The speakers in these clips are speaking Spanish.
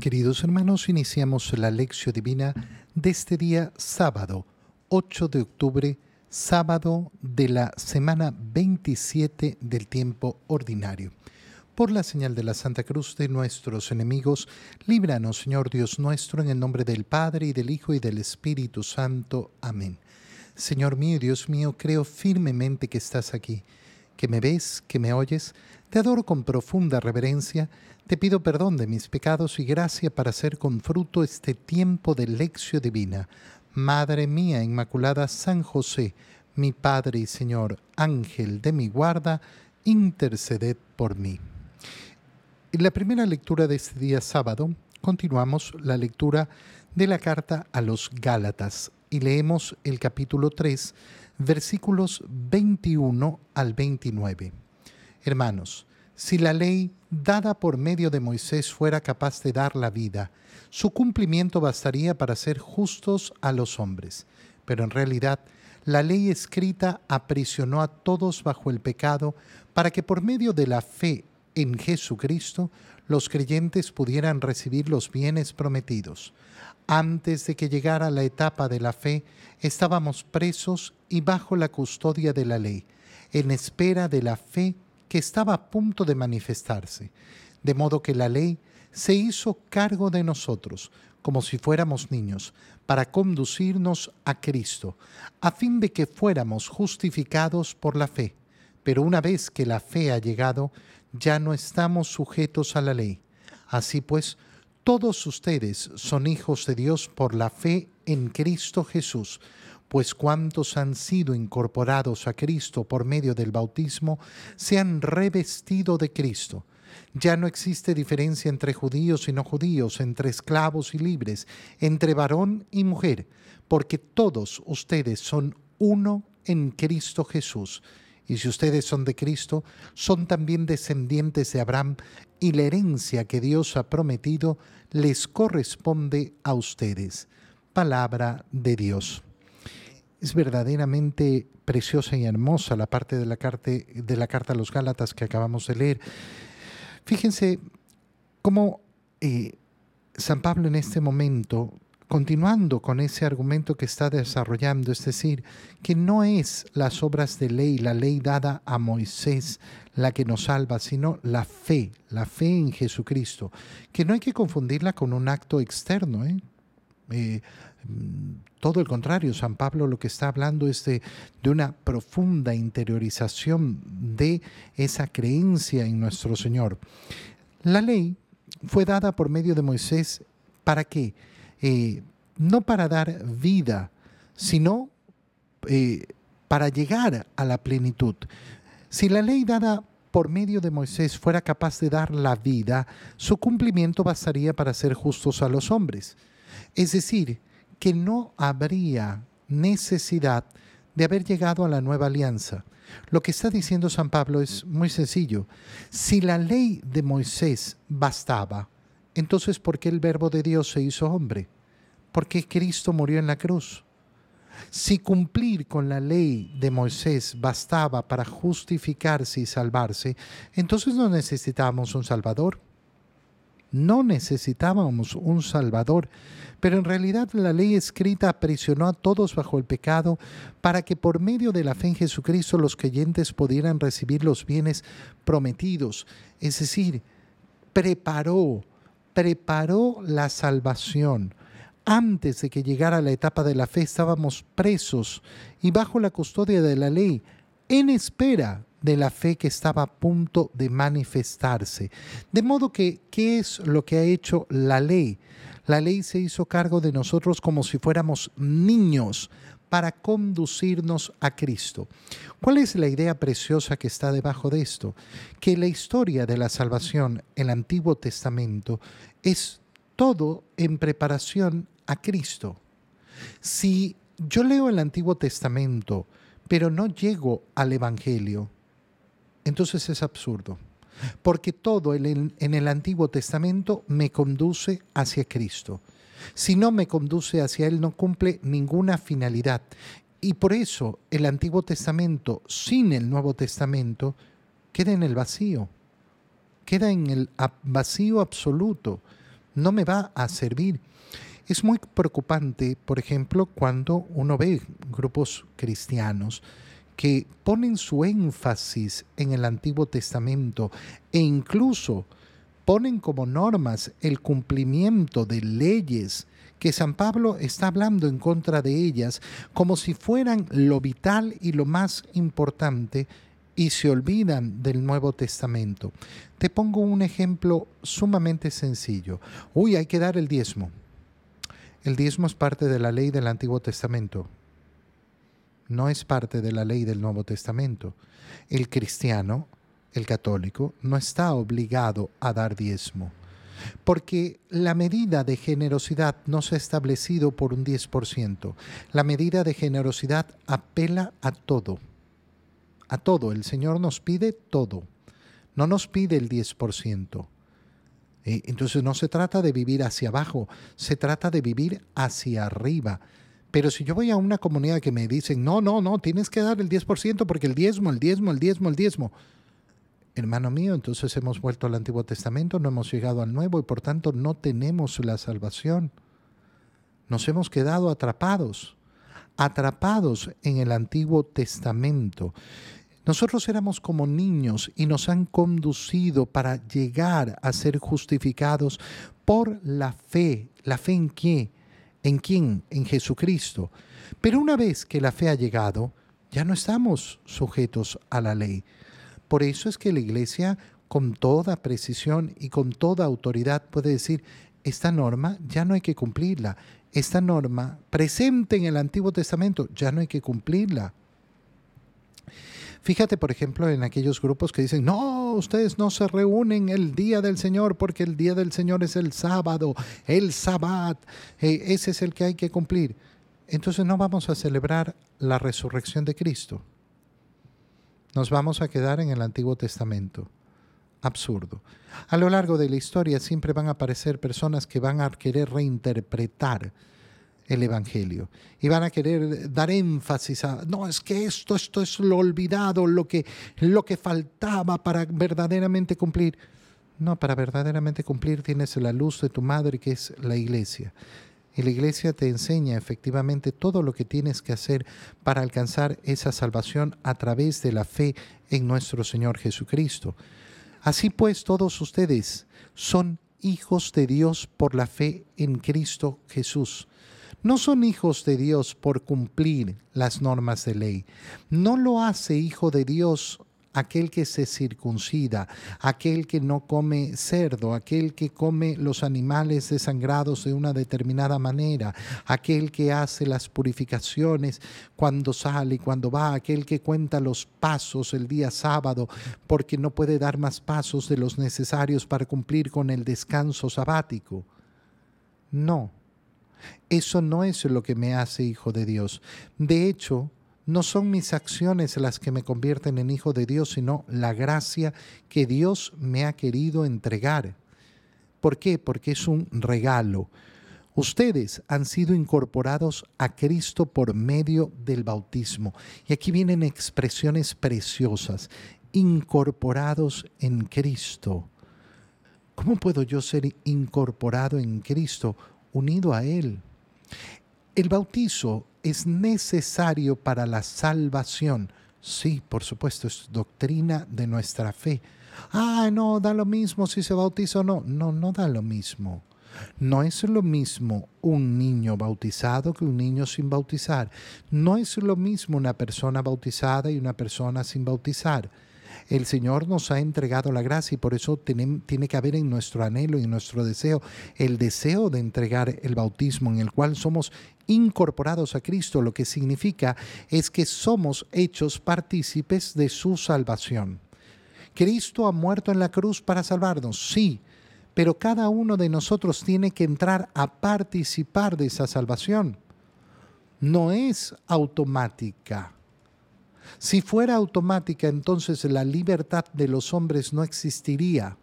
Queridos hermanos, iniciamos la lección divina de este día sábado, 8 de octubre, sábado de la semana 27 del tiempo ordinario. Por la señal de la Santa Cruz de nuestros enemigos, líbranos, Señor Dios nuestro, en el nombre del Padre y del Hijo y del Espíritu Santo. Amén. Señor mío Dios mío, creo firmemente que estás aquí, que me ves, que me oyes. Te adoro con profunda reverencia. Te pido perdón de mis pecados y gracia para hacer con fruto este tiempo de lección divina. Madre mía Inmaculada San José, mi Padre y Señor, Ángel de mi guarda, interceded por mí. En la primera lectura de este día sábado, continuamos la lectura de la carta a los Gálatas y leemos el capítulo 3, versículos 21 al 29. Hermanos, si la ley dada por medio de Moisés fuera capaz de dar la vida, su cumplimiento bastaría para ser justos a los hombres. Pero en realidad, la ley escrita aprisionó a todos bajo el pecado para que por medio de la fe en Jesucristo los creyentes pudieran recibir los bienes prometidos. Antes de que llegara la etapa de la fe, estábamos presos y bajo la custodia de la ley, en espera de la fe que estaba a punto de manifestarse. De modo que la ley se hizo cargo de nosotros, como si fuéramos niños, para conducirnos a Cristo, a fin de que fuéramos justificados por la fe. Pero una vez que la fe ha llegado, ya no estamos sujetos a la ley. Así pues, todos ustedes son hijos de Dios por la fe en Cristo Jesús, pues cuantos han sido incorporados a Cristo por medio del bautismo, se han revestido de Cristo. Ya no existe diferencia entre judíos y no judíos, entre esclavos y libres, entre varón y mujer, porque todos ustedes son uno en Cristo Jesús. Y si ustedes son de Cristo, son también descendientes de Abraham, y la herencia que Dios ha prometido les corresponde a ustedes. Palabra de Dios. Es verdaderamente preciosa y hermosa la parte de la, carta, de la carta a los Gálatas que acabamos de leer. Fíjense cómo eh, San Pablo en este momento continuando con ese argumento que está desarrollando, es decir, que no es las obras de ley, la ley dada a Moisés la que nos salva, sino la fe, la fe en Jesucristo, que no hay que confundirla con un acto externo. ¿eh? Eh, todo el contrario, San Pablo lo que está hablando es de, de, una profunda interiorización de esa creencia en nuestro Señor. La ley fue dada por medio de Moisés para qué? Eh, no para dar vida, sino eh, para llegar a la plenitud. Si la ley dada por medio de Moisés fuera capaz de dar la vida, su cumplimiento bastaría para ser justos a los hombres. Es decir, que no habría necesidad de haber llegado a la nueva alianza. Lo que está diciendo San Pablo es muy sencillo. Si la ley de Moisés bastaba, entonces, ¿por qué el verbo de Dios se hizo hombre? Porque Cristo murió en la cruz. Si cumplir con la ley de Moisés bastaba para justificarse y salvarse, entonces no necesitábamos un Salvador. No necesitábamos un Salvador, pero en realidad la ley escrita aprisionó a todos bajo el pecado para que por medio de la fe en Jesucristo los creyentes pudieran recibir los bienes prometidos. Es decir, preparó preparó la salvación. Antes de que llegara la etapa de la fe estábamos presos y bajo la custodia de la ley, en espera de la fe que estaba a punto de manifestarse. De modo que, ¿qué es lo que ha hecho la ley? La ley se hizo cargo de nosotros como si fuéramos niños para conducirnos a Cristo. ¿Cuál es la idea preciosa que está debajo de esto? Que la historia de la salvación, el Antiguo Testamento, es todo en preparación a Cristo. Si yo leo el Antiguo Testamento, pero no llego al Evangelio, entonces es absurdo. Porque todo en el Antiguo Testamento me conduce hacia Cristo. Si no me conduce hacia Él, no cumple ninguna finalidad. Y por eso el Antiguo Testamento sin el Nuevo Testamento queda en el vacío, queda en el vacío absoluto, no me va a servir. Es muy preocupante, por ejemplo, cuando uno ve grupos cristianos que ponen su énfasis en el Antiguo Testamento e incluso ponen como normas el cumplimiento de leyes que San Pablo está hablando en contra de ellas como si fueran lo vital y lo más importante y se olvidan del Nuevo Testamento. Te pongo un ejemplo sumamente sencillo. Uy, hay que dar el diezmo. El diezmo es parte de la ley del Antiguo Testamento. No es parte de la ley del Nuevo Testamento. El cristiano, el católico, no está obligado a dar diezmo porque la medida de generosidad no se ha establecido por un 10%. La medida de generosidad apela a todo. A todo. El Señor nos pide todo. No nos pide el 10%. Eh, entonces no se trata de vivir hacia abajo, se trata de vivir hacia arriba. Pero si yo voy a una comunidad que me dicen, no, no, no, tienes que dar el 10% porque el diezmo, el diezmo, el diezmo, el diezmo hermano mío, entonces hemos vuelto al Antiguo Testamento, no hemos llegado al Nuevo y por tanto no tenemos la salvación. Nos hemos quedado atrapados, atrapados en el Antiguo Testamento. Nosotros éramos como niños y nos han conducido para llegar a ser justificados por la fe. ¿La fe en qué? ¿En quién? En Jesucristo. Pero una vez que la fe ha llegado, ya no estamos sujetos a la ley. Por eso es que la iglesia con toda precisión y con toda autoridad puede decir, esta norma ya no hay que cumplirla. Esta norma presente en el Antiguo Testamento ya no hay que cumplirla. Fíjate, por ejemplo, en aquellos grupos que dicen, no, ustedes no se reúnen el día del Señor porque el día del Señor es el sábado, el sabbat, eh, ese es el que hay que cumplir. Entonces no vamos a celebrar la resurrección de Cristo nos vamos a quedar en el Antiguo Testamento. Absurdo. A lo largo de la historia siempre van a aparecer personas que van a querer reinterpretar el Evangelio y van a querer dar énfasis a, no, es que esto, esto es lo olvidado, lo que, lo que faltaba para verdaderamente cumplir. No, para verdaderamente cumplir tienes la luz de tu madre que es la iglesia. Y la iglesia te enseña efectivamente todo lo que tienes que hacer para alcanzar esa salvación a través de la fe en nuestro Señor Jesucristo. Así pues, todos ustedes son hijos de Dios por la fe en Cristo Jesús. No son hijos de Dios por cumplir las normas de ley. No lo hace hijo de Dios aquel que se circuncida, aquel que no come cerdo, aquel que come los animales desangrados de una determinada manera, aquel que hace las purificaciones cuando sale y cuando va, aquel que cuenta los pasos el día sábado porque no puede dar más pasos de los necesarios para cumplir con el descanso sabático. No, eso no es lo que me hace hijo de Dios. De hecho, no son mis acciones las que me convierten en hijo de Dios, sino la gracia que Dios me ha querido entregar. ¿Por qué? Porque es un regalo. Ustedes han sido incorporados a Cristo por medio del bautismo. Y aquí vienen expresiones preciosas. Incorporados en Cristo. ¿Cómo puedo yo ser incorporado en Cristo, unido a Él? El bautizo es necesario para la salvación. Sí, por supuesto, es doctrina de nuestra fe. Ah, no, da lo mismo si se bautiza o no. No, no da lo mismo. No es lo mismo un niño bautizado que un niño sin bautizar. No es lo mismo una persona bautizada y una persona sin bautizar. El Señor nos ha entregado la gracia y por eso tiene, que haber en nuestro anhelo y en nuestro deseo el deseo de entregar el bautismo en el cual somos incorporados a Cristo, lo que significa es que somos hechos partícipes de su salvación. Cristo ha muerto en la cruz para salvarnos, sí, pero cada uno de nosotros tiene que entrar a participar de esa salvación. No es automática. Si fuera automática, entonces la libertad de los hombres no existiría.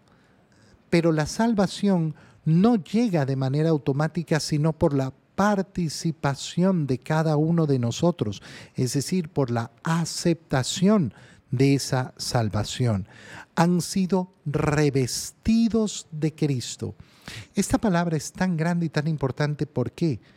Pero la salvación no llega de manera automática, sino por la participación de cada uno de nosotros, es decir, por la aceptación de esa salvación. Han sido revestidos de Cristo. Esta palabra es tan grande y tan importante, ¿por qué? Porque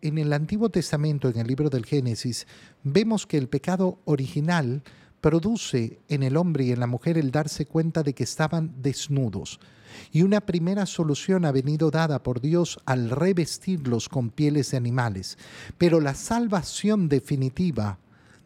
en el Antiguo Testamento, en el libro del Génesis, vemos que el pecado original produce en el hombre y en la mujer el darse cuenta de que estaban desnudos. Y una primera solución ha venido dada por Dios al revestirlos con pieles de animales. Pero la salvación definitiva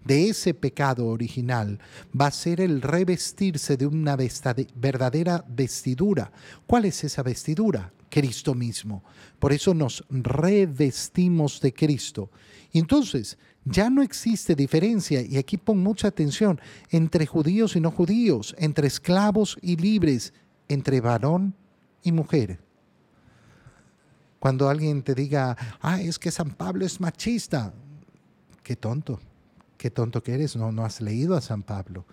de ese pecado original va a ser el revestirse de una verdadera vestidura. ¿Cuál es esa vestidura? Cristo mismo. Por eso nos revestimos de Cristo. Y entonces ya no existe diferencia, y aquí pon mucha atención, entre judíos y no judíos, entre esclavos y libres, entre varón y mujer. Cuando alguien te diga, ah, es que San Pablo es machista, qué tonto qué tonto que eres, no, no has leído a San Pablo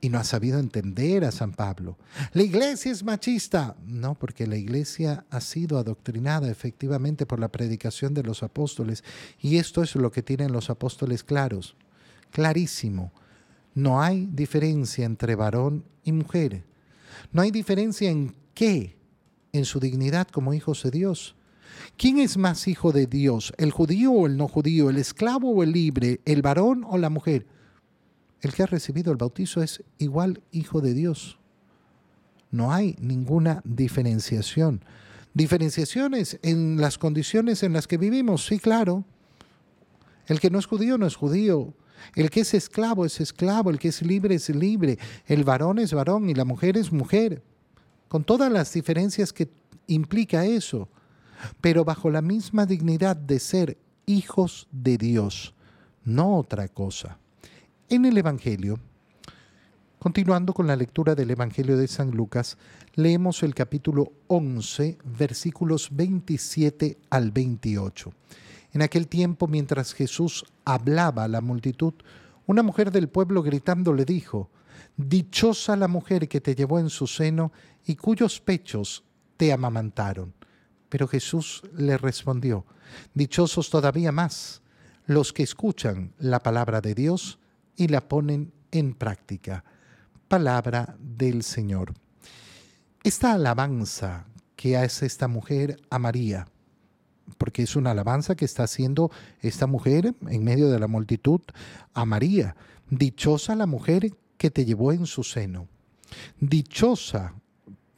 y no has sabido entender a San Pablo. La iglesia es machista. No, porque la iglesia ha sido adoctrinada efectivamente por la predicación de los apóstoles y esto es lo que tienen los apóstoles claros, clarísimo. No hay diferencia entre varón y mujer. No hay diferencia en qué, en su dignidad como hijos de Dios. ¿Quién es más hijo de Dios, el judío o el no judío, el esclavo o el libre, el varón o la mujer? El que ha recibido el bautizo es igual hijo de Dios. No hay ninguna diferenciación. Diferenciaciones en las condiciones en las que vivimos, sí, claro. El que no es judío no es judío. El que es esclavo es esclavo. El que es libre es libre. El varón es varón y la mujer es mujer. Con todas las diferencias que implica eso pero bajo la misma dignidad de ser hijos de Dios, no otra cosa. En el Evangelio, continuando con la lectura del Evangelio de San Lucas, leemos el capítulo 11, versículos 27 al 28. En aquel tiempo, mientras Jesús hablaba a la multitud, una mujer del pueblo gritando le dijo, Dichosa la mujer que te llevó en su seno y cuyos pechos te amamantaron. Pero Jesús le respondió, Dichosos todavía más los que escuchan la palabra de Dios y la ponen en práctica. Palabra del Señor. Esta alabanza que hace esta mujer a María, porque es una alabanza que está haciendo esta mujer en medio de la multitud a María. Dichosa la mujer que te llevó en su seno. Dichosa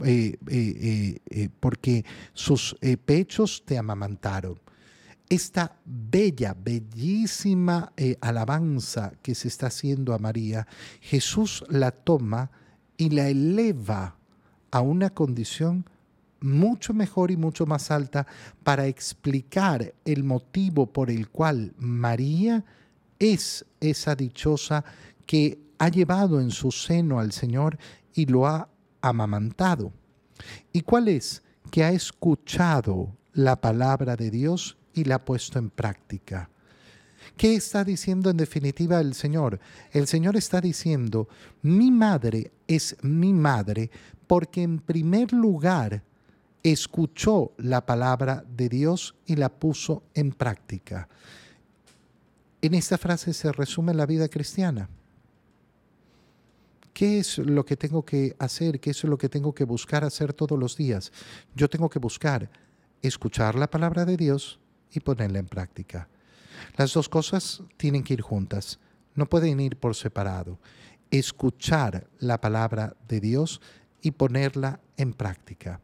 eh, eh, eh, porque sus pechos te amamantaron. Esta bella, bellísima alabanza que se está haciendo a María, Jesús la toma y la eleva a una condición mucho mejor y mucho más alta para explicar el motivo por el cual María es esa dichosa que ha llevado en su seno al Señor y lo ha amamantado. ¿Y cuál es? Que ha escuchado la palabra de Dios y la ha puesto en práctica. ¿Qué está diciendo en definitiva el Señor? El Señor está diciendo, mi madre es mi madre porque en primer lugar escuchó la palabra de Dios y la puso en práctica. En esta frase se resume la vida cristiana. ¿Qué es lo que tengo que hacer? ¿Qué es lo que tengo que buscar hacer todos los días? Yo tengo que buscar escuchar la palabra de Dios y ponerla en práctica. Las dos cosas tienen que ir juntas, no pueden ir por separado. Escuchar la palabra de Dios y ponerla en práctica.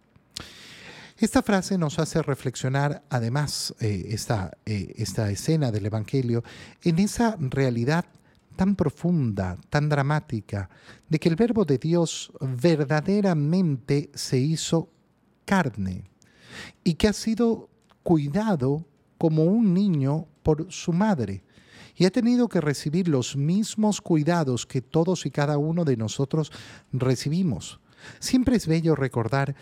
Esta frase nos hace reflexionar, además, eh, esta, eh, esta escena del Evangelio, en esa realidad tan profunda, tan dramática, de que el verbo de Dios verdaderamente se hizo carne y que ha sido cuidado como un niño por su madre y ha tenido que recibir los mismos cuidados que todos y cada uno de nosotros recibimos. Siempre es bello recordar,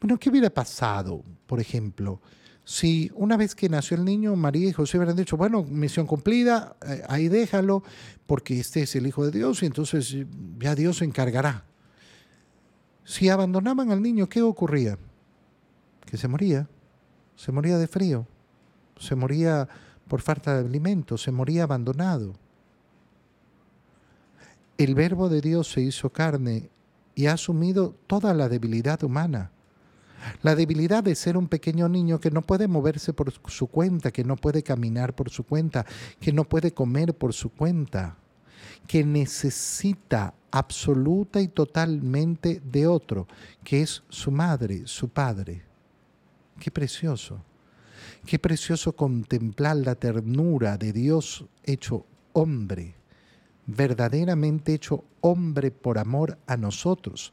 bueno, ¿qué hubiera pasado, por ejemplo, si una vez que nació el niño, María y José hubieran dicho, bueno, misión cumplida, eh, ahí déjalo, porque este es el Hijo de Dios y entonces eh, ya Dios se encargará. Si abandonaban al niño, ¿qué ocurría? Que se moría, se moría de frío, se moría por falta de alimento, se moría abandonado. El verbo de Dios se hizo carne y ha asumido toda la debilidad humana La debilidad de ser un pequeño niño que no puede moverse por su cuenta, que no puede caminar por su cuenta, que no puede comer por su cuenta, que necesita absoluta y totalmente de otro, que es su madre, su padre. Qué precioso. Qué precioso contemplar la ternura de Dios hecho hombre, verdaderamente hecho hombre por amor a nosotros.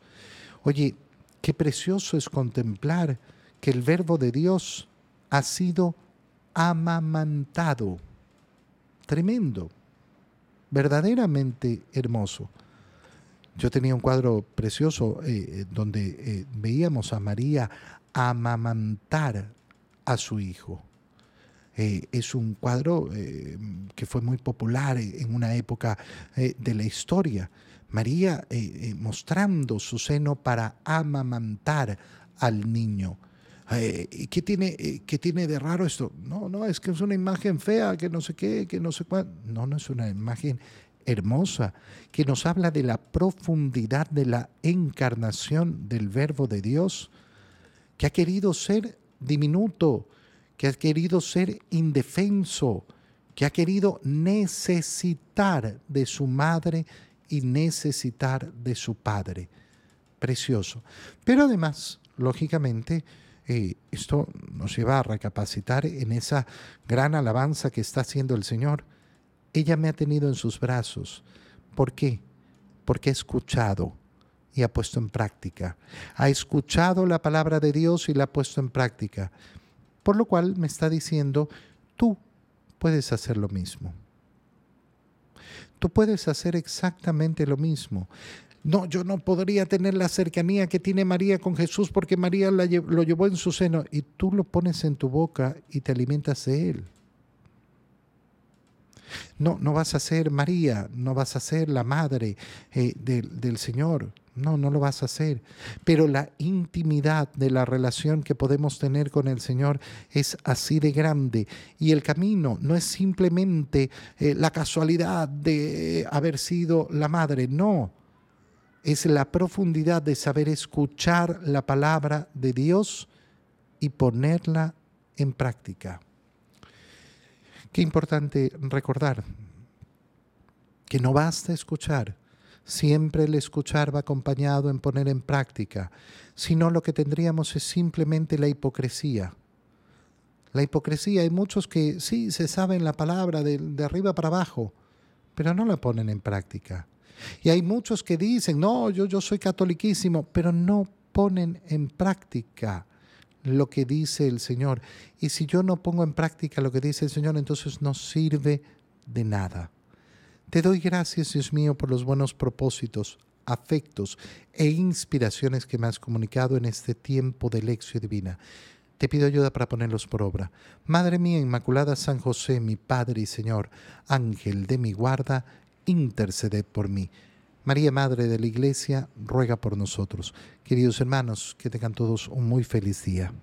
Oye, qué precioso es contemplar que el verbo de Dios ha sido amamantado. Tremendo, verdaderamente hermoso. Yo tenía un cuadro precioso eh, eh, donde eh, veíamos a María amamantar a su hijo. es un cuadro que fue muy popular en una época de la historia. María mostrando su seno para amamantar al niño. ¿qué, tiene, ¿Qué tiene de raro esto? No, no, es que es una imagen fea, que no sé qué, que no sé cuánto. No, no es una imagen hermosa que nos habla de la profundidad de la encarnación del Verbo de Dios, que ha querido ser diminuto, que ha querido ser indefenso, que ha querido necesitar de su madre y necesitar de su padre. Precioso. Pero además, lógicamente, eh, esto nos lleva a recapacitar en esa gran alabanza que está haciendo el Señor ella me ha tenido en sus brazos. ¿Por qué? Porque ha escuchado y ha puesto en práctica. Ha escuchado la palabra de Dios y la ha puesto en práctica. Por lo cual me está diciendo, tú puedes hacer lo mismo. Tú puedes hacer exactamente lo mismo. No, yo no podría tener la cercanía que tiene María con Jesús porque María lo llevó en su seno y tú lo pones en tu boca y te alimentas de él. No, no vas a ser María, no vas a ser la madre eh, del Señor. No, no lo vas a hacer. Pero la intimidad de la relación que podemos tener con el Señor es así de grande. Y el camino no es simplemente eh, la casualidad de haber sido la madre, no. Es la profundidad de saber escuchar la palabra de Dios y ponerla en práctica. Qué importante recordar que no basta escuchar, siempre el escuchar va acompañado en poner en práctica, sino lo que tendríamos es simplemente la hipocresía. La hipocresía, hay muchos que sí se saben la palabra de, de arriba para abajo, pero no la ponen en práctica. Y hay muchos que dicen, no, yo, yo soy catoliquísimo, pero no ponen en práctica lo que dice el Señor. Y si yo no pongo en práctica lo que dice el Señor, entonces no sirve de nada. Te doy gracias, Dios mío, por los buenos propósitos, afectos e inspiraciones que me has comunicado en este tiempo de lección divina. Te pido ayuda para ponerlos por obra. Madre mía Inmaculada San José, mi Padre y Señor, Ángel de mi guarda, interceded por mí. María, Madre de la Iglesia, ruega por nosotros. Queridos hermanos, que tengan todos un muy feliz día.